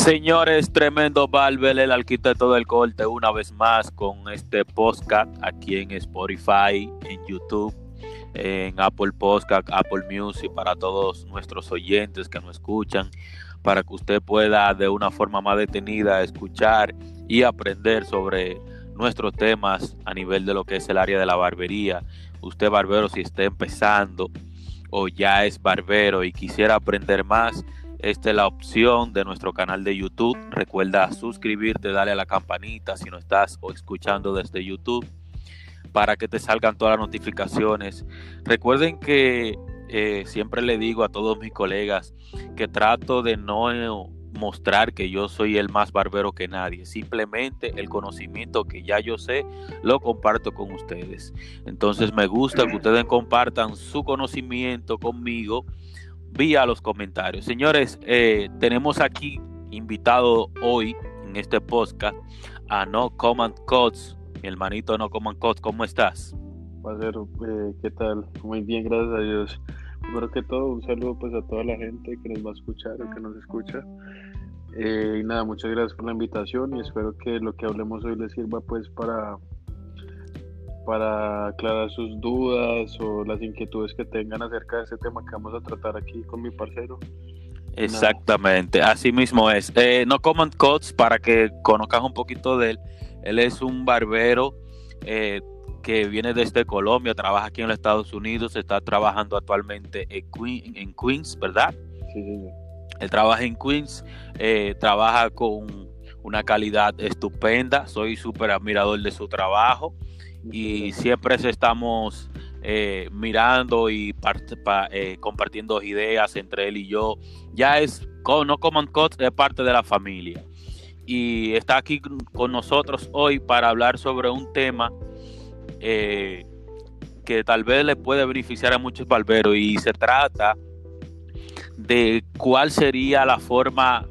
Señores, tremendo Barber, el arquitecto del corte, una vez más con este podcast aquí en Spotify, en YouTube, en Apple Podcast, Apple Music, para todos nuestros oyentes que nos escuchan, para que usted pueda de una forma más detenida escuchar y aprender sobre nuestros temas a nivel de lo que es el área de la barbería. Usted, barbero, si está empezando o ya es barbero y quisiera aprender más, esta es la opción de nuestro canal de YouTube. Recuerda suscribirte, dale a la campanita si no estás o escuchando desde YouTube para que te salgan todas las notificaciones. Recuerden que eh, siempre le digo a todos mis colegas que trato de no mostrar que yo soy el más barbero que nadie. Simplemente el conocimiento que ya yo sé lo comparto con ustedes. Entonces me gusta que ustedes compartan su conocimiento conmigo vía los comentarios. Señores, eh, tenemos aquí invitado hoy en este podcast a No Command Codes, mi hermanito No Command Codes, ¿cómo estás? Eh, ¿qué tal? Muy bien, gracias a Dios. Primero que todo, un saludo pues a toda la gente que nos va a escuchar o que nos escucha. Eh, y nada, muchas gracias por la invitación y espero que lo que hablemos hoy les sirva pues para para aclarar sus dudas o las inquietudes que tengan acerca de ese tema que vamos a tratar aquí con mi parcero. Exactamente, así mismo es. Eh, no Common Codes, para que conozcas un poquito de él, él es un barbero eh, que viene desde Colombia, trabaja aquí en los Estados Unidos, está trabajando actualmente en, Queens, ¿verdad? Sí, sí, Él trabaja en Queens, eh, trabaja con una calidad estupenda, soy súper admirador de su trabajo y siempre estamos eh, mirando y eh, compartiendo ideas entre él y yo. Ya es, no Common Code, es parte de la familia. Y está aquí con nosotros hoy para hablar sobre un tema eh, que tal vez le puede beneficiar a muchos barberos y se trata de cuál sería la forma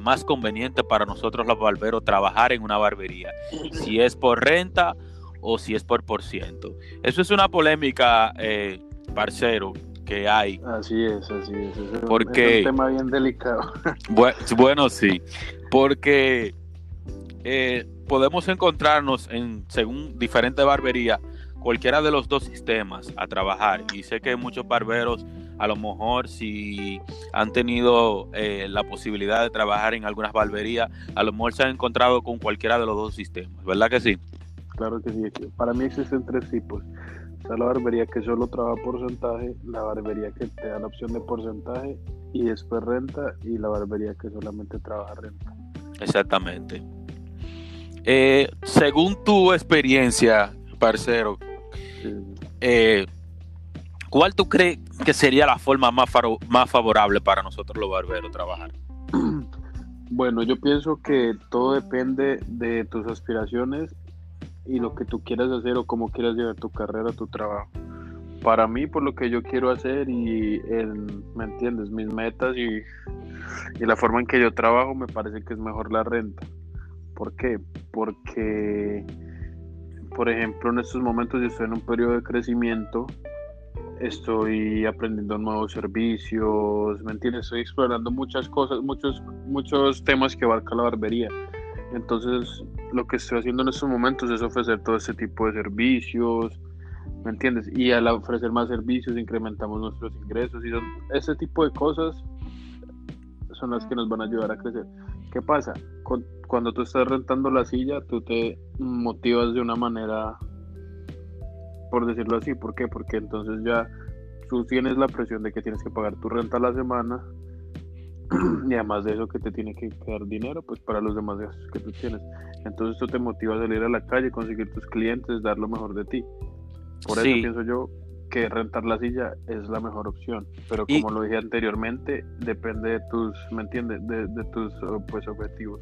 más conveniente para nosotros los barberos trabajar en una barbería. Si es por renta o si es por por ciento. Eso es una polémica, eh, parcero, que hay. Así es, así es. es porque, un tema bien delicado. Bueno, sí, porque eh, podemos encontrarnos en, según diferentes barberías, cualquiera de los dos sistemas a trabajar. Y sé que muchos barberos, a lo mejor, si han tenido eh, la posibilidad de trabajar en algunas barberías, a lo mejor se han encontrado con cualquiera de los dos sistemas, ¿verdad que sí? Claro que sí. Para mí existen tres tipos. Está la barbería que solo trabaja porcentaje, la barbería que te da la opción de porcentaje y después renta y la barbería que solamente trabaja renta. Exactamente. Eh, según tu experiencia, parcero, eh, ¿cuál tú crees que sería la forma más, más favorable para nosotros los barberos trabajar? Bueno, yo pienso que todo depende de tus aspiraciones y lo que tú quieras hacer o cómo quieras llevar tu carrera, tu trabajo. Para mí, por lo que yo quiero hacer y, ¿me entiendes? Mis metas y, y la forma en que yo trabajo, me parece que es mejor la renta. ¿Por qué? Porque, por ejemplo, en estos momentos yo estoy en un periodo de crecimiento, estoy aprendiendo nuevos servicios, ¿me entiendes? Estoy explorando muchas cosas, muchos, muchos temas que abarca la barbería. Entonces, lo que estoy haciendo en estos momentos es ofrecer todo este tipo de servicios, ¿me entiendes? Y al ofrecer más servicios incrementamos nuestros ingresos y son, ese tipo de cosas son las que nos van a ayudar a crecer. ¿Qué pasa? cuando tú estás rentando la silla, tú te motivas de una manera, por decirlo así, ¿por qué? Porque entonces ya tú tienes la presión de que tienes que pagar tu renta a la semana, y además de eso que te tiene que quedar dinero pues para los demás gastos que tú tienes. Entonces esto te motiva a salir a la calle conseguir tus clientes dar lo mejor de ti. Por eso pienso yo que rentar la silla es la mejor opción. Pero como lo dije anteriormente depende de tus me entiendes de, tus pues objetivos.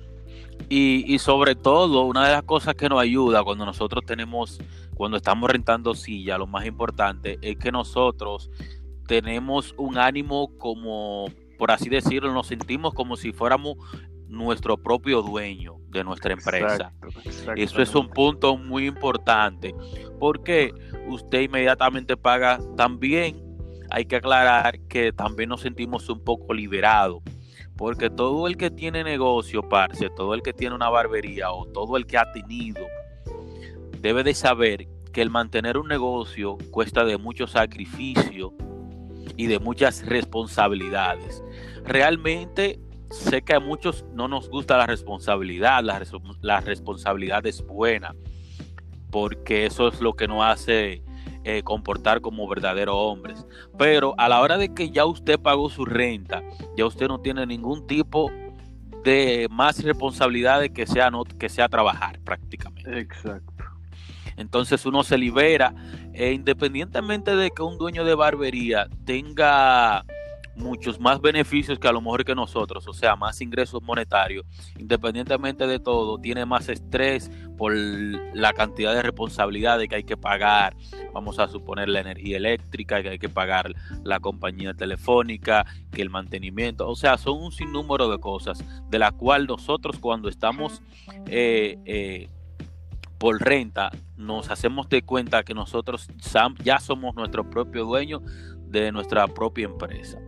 Y, y sobre todo una de las cosas que nos ayuda cuando nosotros tenemos cuando estamos rentando silla lo más importante es que nosotros tenemos un ánimo como por así decirlo, nos sentimos como si fuéramos nuestro propio dueño de nuestra empresa. Eso es un punto muy importante, porque usted inmediatamente paga también. Hay que aclarar que también nos sentimos un poco liberados, Porque todo el que tiene negocio, parce, todo el que tiene una barbería o todo el que ha tenido, debe de saber que el mantener un negocio cuesta de mucho sacrificio y de muchas responsabilidades. Realmente sé que a muchos no nos gusta la responsabilidad, la, responsabilidad es buena, porque eso es lo que nos hace eh, comportar como verdaderos hombres. Pero a la hora de que ya usted pagó su renta, ya usted no tiene ningún tipo de más responsabilidad de que sea, que sea trabajar prácticamente. Exacto. Entonces uno se libera, e independientemente de que un dueño de barbería tenga muchos más beneficios que a lo mejor que nosotros, o sea, más ingresos monetarios, independientemente de todo, tiene más estrés por la cantidad de responsabilidades que hay que pagar, vamos a suponer la energía eléctrica, que hay que pagar la compañía telefónica, que el mantenimiento, o sea, son un sinnúmero de cosas de la cual nosotros cuando estamos eh, eh, por renta, nos hacemos de cuenta que nosotros ya somos nuestro propio dueño de nuestra propia empresa.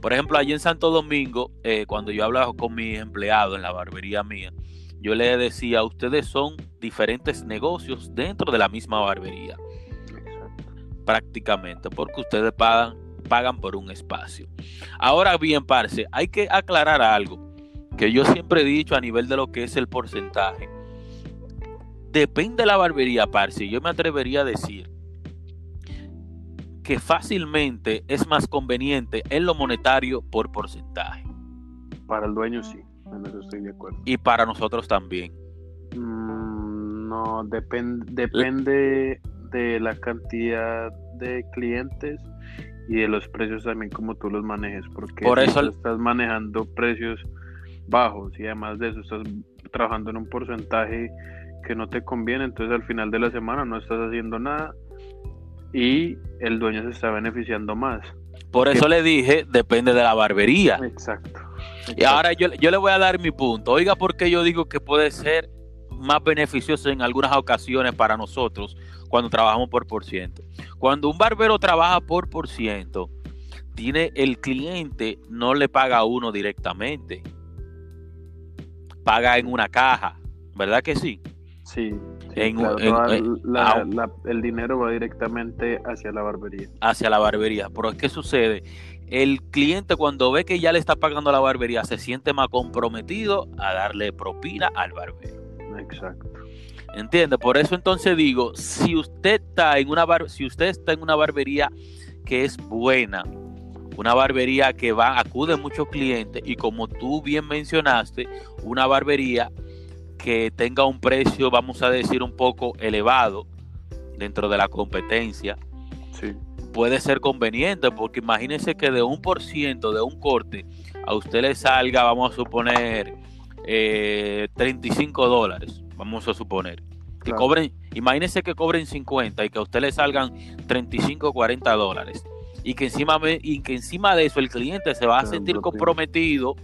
Por ejemplo, allí en Santo Domingo, eh, cuando yo hablaba con mis empleados en la barbería mía, yo le decía, ustedes son diferentes negocios dentro de la misma barbería. Prácticamente, porque ustedes pagan, pagan por un espacio. Ahora bien, parce, hay que aclarar algo que yo siempre he dicho a nivel de lo que es el porcentaje. Depende de la barbería, parce. Yo me atrevería a decir que fácilmente es más conveniente en lo monetario por porcentaje. Para el dueño sí, en eso estoy de acuerdo. Y para nosotros también. Mm, no, depende de la cantidad de clientes y de los precios también como tú los manejes, porque por eso estás manejando precios bajos y además de eso estás trabajando en un porcentaje que no te conviene, entonces al final de la semana no estás haciendo nada y el dueño se está beneficiando más. Por eso le dije, depende de la barbería. Exacto. Y ahora yo, yo le voy a dar mi punto. Oiga, porque yo digo que puede ser más beneficioso en algunas ocasiones para nosotros cuando trabajamos por por ciento. Cuando un barbero trabaja por por ciento, tiene el cliente no le paga a uno directamente, paga en una caja, ¿verdad que sí? Sí, el dinero va directamente hacia la barbería. Hacia la barbería. Pero ¿qué sucede? El cliente cuando ve que ya le está pagando la barbería se siente más comprometido a darle propina al barbero. Exacto. ¿Entiende? Por eso entonces digo, si usted está en una si usted está en una barbería que es buena, una barbería que va acude muchos clientes y como tú bien mencionaste, una barbería que tenga un precio, vamos a decir, un poco elevado dentro de la competencia, sí. puede ser conveniente, porque imagínense que de un por ciento de un corte a usted le salga, vamos a suponer, 35 eh, dólares, vamos a suponer. Que cobren, imagínense que cobren 50 y que a usted le salgan 35 o 40 dólares. Y que, encima, y que encima de eso el cliente se va a sentir comprometido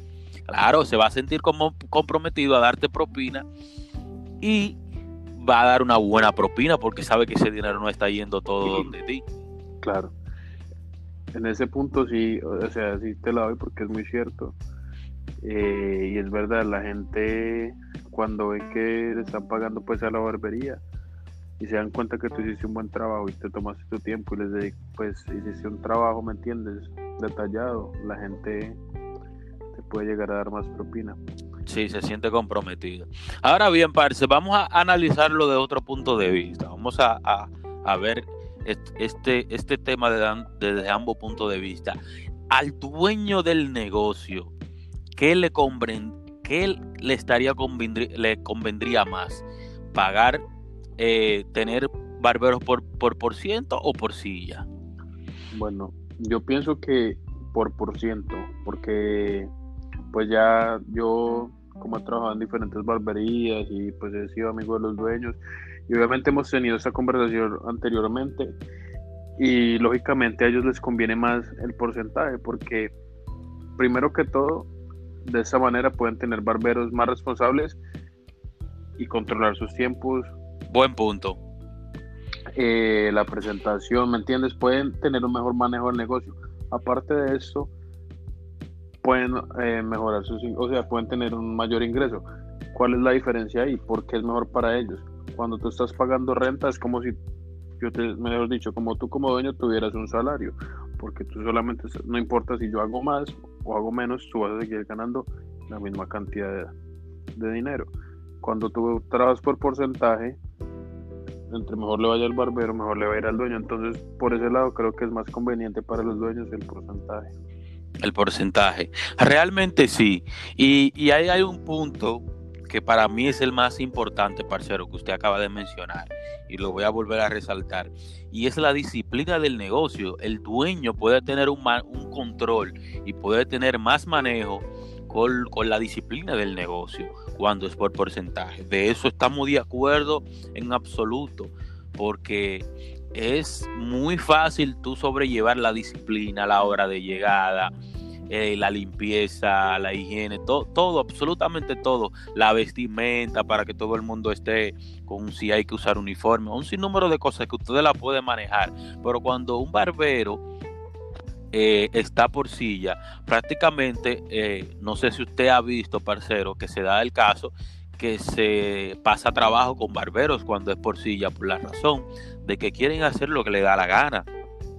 Claro, se va a sentir como comprometido a darte propina y va a dar una buena propina porque sabe que ese dinero no está yendo todo donde ti. Claro. En ese punto sí, o sea, sí te la doy porque es muy cierto. Eh, y es verdad, la gente cuando ve que le están pagando pues a la barbería y se dan cuenta que tú hiciste un buen trabajo y te tomaste tu tiempo y les dedicas, pues hiciste un trabajo, ¿me entiendes? Detallado, la gente puede llegar a dar más propina. Sí, se siente comprometido. Ahora bien, parce, vamos a analizarlo de otro punto de vista. Vamos a, a, ver este, este tema desde ambos puntos de vista. Al dueño del negocio, ¿qué le, qué le estaría le convendría más? ¿Pagar, eh, tener barberos por, por por ciento o por silla? Bueno, yo pienso que por por ciento, porque pues ya yo como he trabajado en diferentes barberías y pues he sido amigo de los dueños y obviamente hemos tenido esta conversación anteriormente y lógicamente a ellos les conviene más el porcentaje porque primero que todo de esa manera pueden tener barberos más responsables y controlar sus tiempos. Buen punto. Eh, la presentación, ¿me entiendes? Pueden tener un mejor manejo del negocio. Aparte de eso, pueden eh, mejorar sus, o sea, pueden tener un mayor ingreso. ¿Cuál es la diferencia ahí? ¿Por qué es mejor para ellos? Cuando tú estás pagando renta es como si, yo te, mejor dicho, como tú como dueño tuvieras un salario, porque tú solamente, no importa si yo hago más o hago menos, tú vas a seguir ganando la misma cantidad de, de dinero. Cuando tú trabajas por porcentaje, entre mejor le vaya al barbero, mejor le va a ir al dueño. Entonces, por ese lado, creo que es más conveniente para los dueños el porcentaje. El porcentaje. Realmente sí. Y, y ahí hay un punto que para mí es el más importante, parcero, que usted acaba de mencionar, y lo voy a volver a resaltar, y es la disciplina del negocio. El dueño puede tener un, un control y puede tener más manejo con, con, la disciplina del negocio cuando es por porcentaje. De eso estamos de acuerdo en absoluto, porque es muy fácil tú sobrellevar la disciplina la hora de llegada, eh, la limpieza, la higiene, todo, absolutamente todo, la vestimenta para que todo el mundo esté con si hay que usar uniforme, un sinnúmero de cosas que ustedes la pueden manejar, pero cuando un barbero eh, está por silla, prácticamente, eh, no sé si usted ha visto, parcero, que se da el caso que se pasa trabajo con barberos cuando es por silla, por la razón de que quieren hacer lo que le da la gana.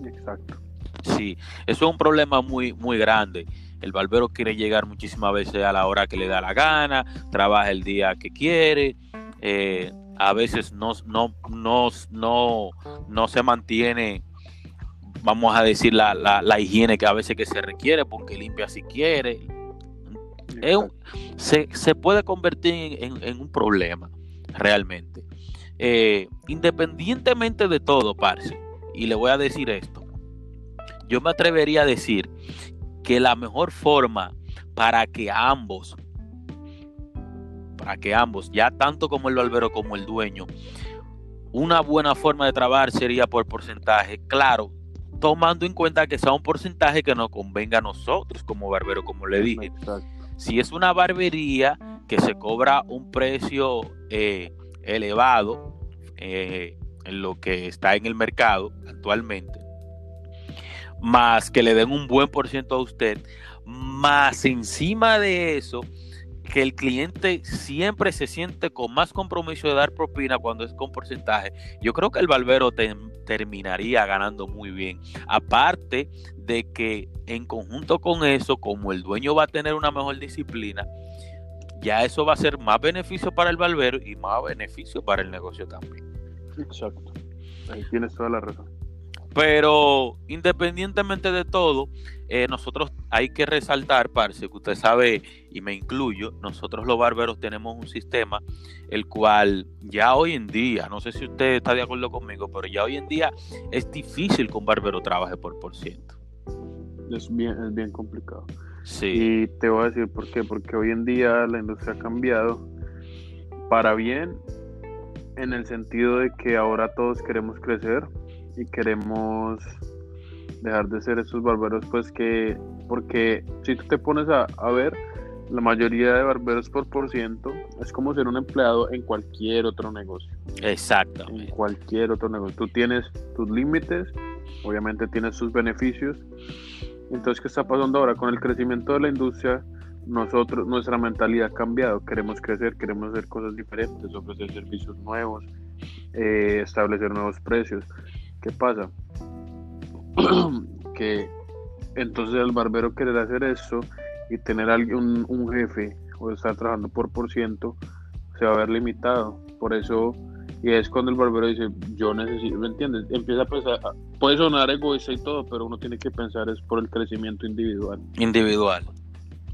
Exacto. Sí, eso es un problema muy, muy grande. El barbero quiere llegar muchísimas veces a la hora que le da la gana, trabaja el día que quiere, eh, a veces no, no, no, no, no se mantiene, vamos a decir, la, la, higiene que a veces que se requiere porque limpia si quiere. Se, se, puede convertir en, un problema, realmente. Eh, independientemente de todo, parce, y le voy a decir esto, yo me atrevería a decir que la mejor forma para que ambos, para que ambos, ya tanto como el barbero como el dueño, una buena forma de trabajar sería por porcentaje, claro, tomando en cuenta que sea un porcentaje que nos convenga a nosotros como barbero, como le dije. Si es una barbería que se cobra un precio eh, elevado eh, en lo que está en el mercado actualmente, más que le den un buen por ciento a usted, más encima de eso, que el cliente siempre se siente con más compromiso de dar propina cuando es con porcentaje, yo creo que el barbero terminaría ganando muy bien. Aparte de que en conjunto con eso, como el dueño va a tener una mejor disciplina, ya eso va a ser más beneficio para el barbero y más beneficio para el negocio también. Exacto. Ahí tienes toda la razón. Pero independientemente de todo, eh, nosotros hay que resaltar, parce, que usted sabe, y me incluyo, nosotros los barberos tenemos un sistema el cual ya hoy en día, no sé si usted está de acuerdo conmigo, pero ya hoy en día es difícil que un barbero trabaje por por ciento. Es bien, es bien complicado. Sí. Y te voy a decir por qué, porque hoy en día la industria ha cambiado para bien en el sentido de que ahora todos queremos crecer y queremos dejar de ser esos barberos, pues que, porque si tú te pones a, ver, la mayoría de barberos por por ciento es como ser un empleado en cualquier otro negocio. Exacto. En cualquier otro negocio. Tú tienes tus límites, obviamente tienes sus beneficios. Entonces, ¿qué está pasando ahora? Con el crecimiento de la industria, nosotros, nuestra mentalidad ha cambiado. Queremos crecer, queremos hacer cosas diferentes, ofrecer servicios nuevos, eh, establecer nuevos precios. ¿Qué pasa? que entonces el barbero querer hacer eso y tener alguien, un, jefe o estar trabajando por por ciento se va a ver limitado. Por eso, y es cuando el barbero dice, yo necesito, ¿me entiendes? Empieza a pensar, puede sonar egoísta y todo, pero uno tiene que pensar es por el crecimiento individual. Individual.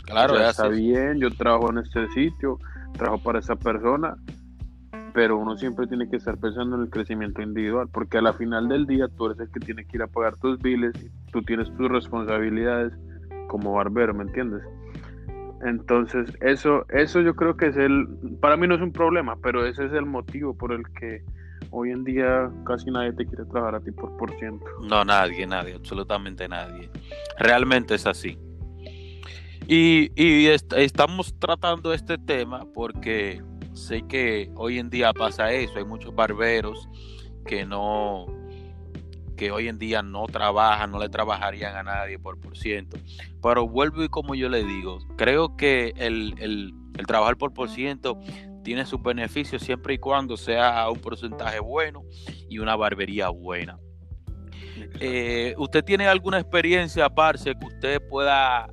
Claro, está bien, yo trabajo en este sitio, trabajo para esa persona, pero uno siempre tiene que estar pensando en el crecimiento individual, porque a la final del día tú eres el que tiene que ir a pagar tus biles, tú tienes tus responsabilidades como barbero, ¿me entiendes? Entonces, eso, eso yo creo que es el, para mí no es un problema, pero ese es el motivo por el que hoy en día casi nadie te quiere trabajar a ti por por ciento. No, nadie, nadie, absolutamente nadie. Realmente es así. Y, y estamos tratando este tema porque sé que hoy en día pasa eso, hay muchos barberos que no que hoy en día no trabajan, no le trabajarían a nadie por por ciento. Pero vuelvo y como yo le digo, creo que el, el, el trabajar por por ciento tiene sus beneficios siempre y cuando sea un porcentaje bueno y una barbería buena. Eh, ¿Usted tiene alguna experiencia, Parce, que usted pueda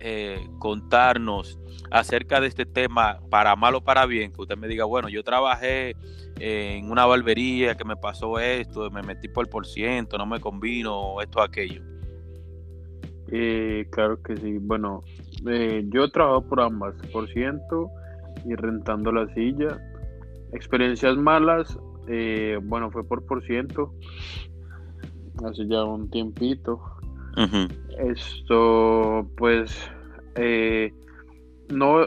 eh, contarnos acerca de este tema, para mal o para bien? Que usted me diga, bueno, yo trabajé en una barbería que me pasó esto, me metí por el por ciento, no me convino, esto, aquello. Eh, claro que sí. Bueno, eh, yo he trabajado por ambas, por ciento y rentando la silla. Experiencias malas, eh, bueno, fue por por ciento, hace ya un tiempito. Esto, pues, eh, no,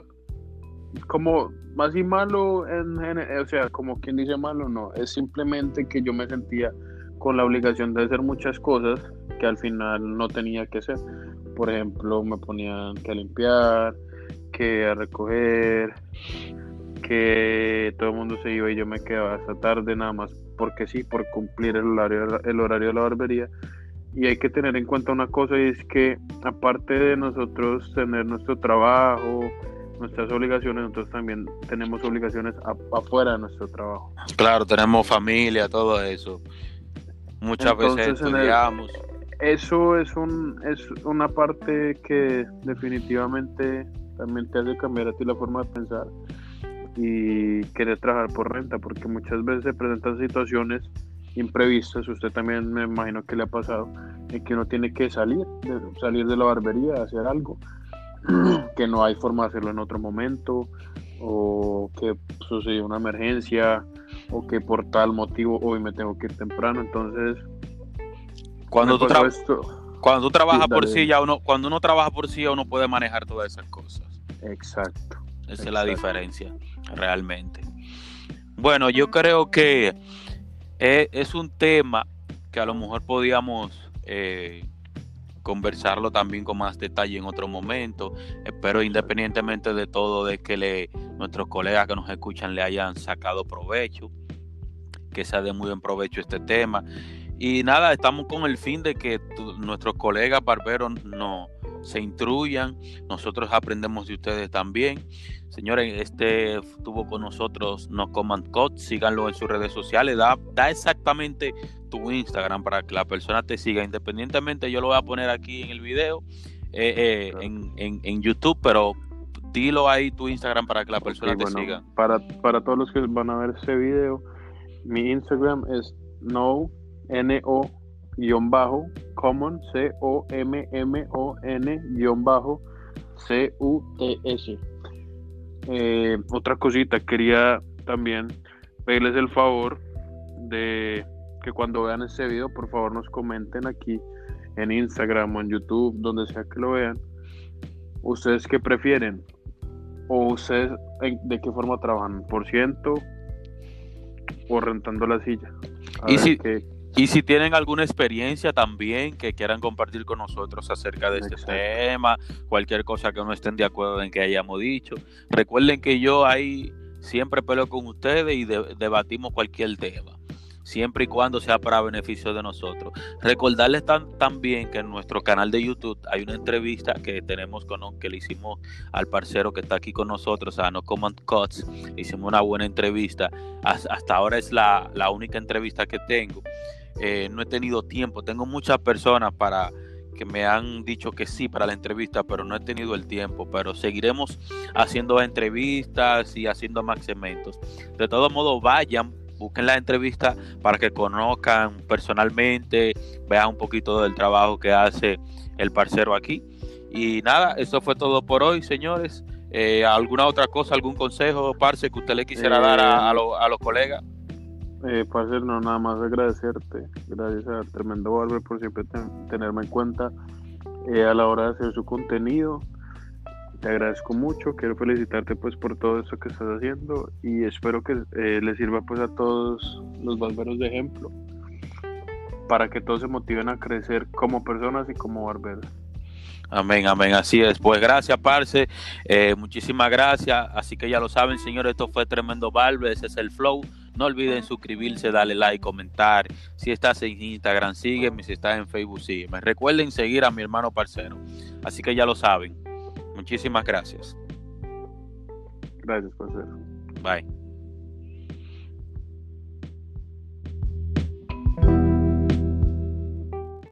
como más y malo, en, o sea, como quien dice malo, no, es simplemente que yo me sentía con la obligación de hacer muchas cosas que al final no tenía que hacer. Por ejemplo, me ponían que limpiar, que a recoger, que todo el mundo se iba y yo me quedaba hasta tarde nada más porque sí, por cumplir el horario de la barbería. Y hay que tener en cuenta una cosa y es que aparte de nosotros tener nuestro trabajo, nuestras obligaciones, nosotros también tenemos obligaciones afuera de nuestro trabajo. Claro, tenemos familia, todo eso. Muchas veces estudiamos. eso es, un, es una parte que definitivamente también te hace cambiar a ti la forma de pensar y querer trabajar por renta, porque muchas veces se presentan situaciones imprevistas, usted también me imagino que le ha pasado, en que uno tiene que salir, salir de la barbería, hacer algo, que no hay forma de hacerlo en otro momento, o que sucedió una emergencia, o que por tal motivo hoy me tengo que ir temprano, entonces... Cuando tú, cuando tú trabajas por sí, ya uno, cuando uno trabaja por sí, uno puede manejar todas esas cosas. Exacto. Esa es la diferencia, realmente. Bueno, yo creo que es, un tema que a lo mejor podíamos eh, conversarlo también con más detalle en otro momento. Espero independientemente de todo, de que nuestros colegas que nos escuchan le hayan sacado provecho, que sea de muy buen provecho este tema. Y nada, estamos con el fin de que nuestros colegas barberos no se instruyan, nosotros aprendemos de ustedes también. Señores, este estuvo con nosotros No Command Code, síganlo en sus redes sociales, da, da exactamente tu Instagram para que la persona te siga, independientemente yo lo voy a poner aquí en el video, eh, eh, en, YouTube, pero dilo ahí tu Instagram para que la persona te siga. Para, para todos los que van a ver ese video, mi Instagram es no, N-O guion bajo common C O M M O N guion bajo C U T S. Eh, otra cosita, quería también pedirles el favor de que cuando vean este video, por favor nos comenten aquí en Instagram o en YouTube, donde sea que lo vean, ustedes qué prefieren o ustedes de qué forma trabajan, por ciento o rentando la silla. y si, y si tienen alguna experiencia también que quieran compartir con nosotros acerca de este tema, cualquier cosa que no estén de acuerdo en que hayamos dicho, recuerden que yo ahí siempre peleo con ustedes y debatimos cualquier tema, siempre y cuando sea para beneficio de nosotros. Recordarles también que en nuestro canal de YouTube hay una entrevista que tenemos con que le hicimos al parcero que está aquí con nosotros, a No Command Cuts. Hicimos una buena entrevista. Hasta ahora es la, la única entrevista que tengo. Eh, no he tenido tiempo. Tengo muchas personas para que me han dicho que sí para la entrevista, pero no he tenido el tiempo. Pero seguiremos haciendo entrevistas y haciendo más segmentos. De todo modo, vayan, busquen la entrevista para que conozcan personalmente, vean un poquito del trabajo que hace el parcero aquí. Y nada, eso fue todo por hoy, señores. Eh, ¿Alguna otra cosa, algún consejo, parce, que usted le quisiera dar a, a los colegas? Eh, no, nada más agradecerte. Gracias a Tremendo Barber por siempre tenerme en cuenta eh, a la hora de hacer su contenido. Te agradezco mucho, quiero felicitarte pues por todo eso que estás haciendo y espero que eh, le sirva pues a todos los barberos de ejemplo para que todos se motiven a crecer como personas y como barberos. Amén, amén, así es. Pues gracias, Parce, eh, muchísimas gracias. Así que ya lo saben, señores, esto fue Tremendo Barber, ese es el flow No olviden suscribirse, darle like, comentar. Si estás en Instagram, sígueme. Si estás en Facebook, sígueme. Recuerden seguir a mi hermano parcero. Así que ya lo saben. Muchísimas gracias. Gracias, parcero. Bye.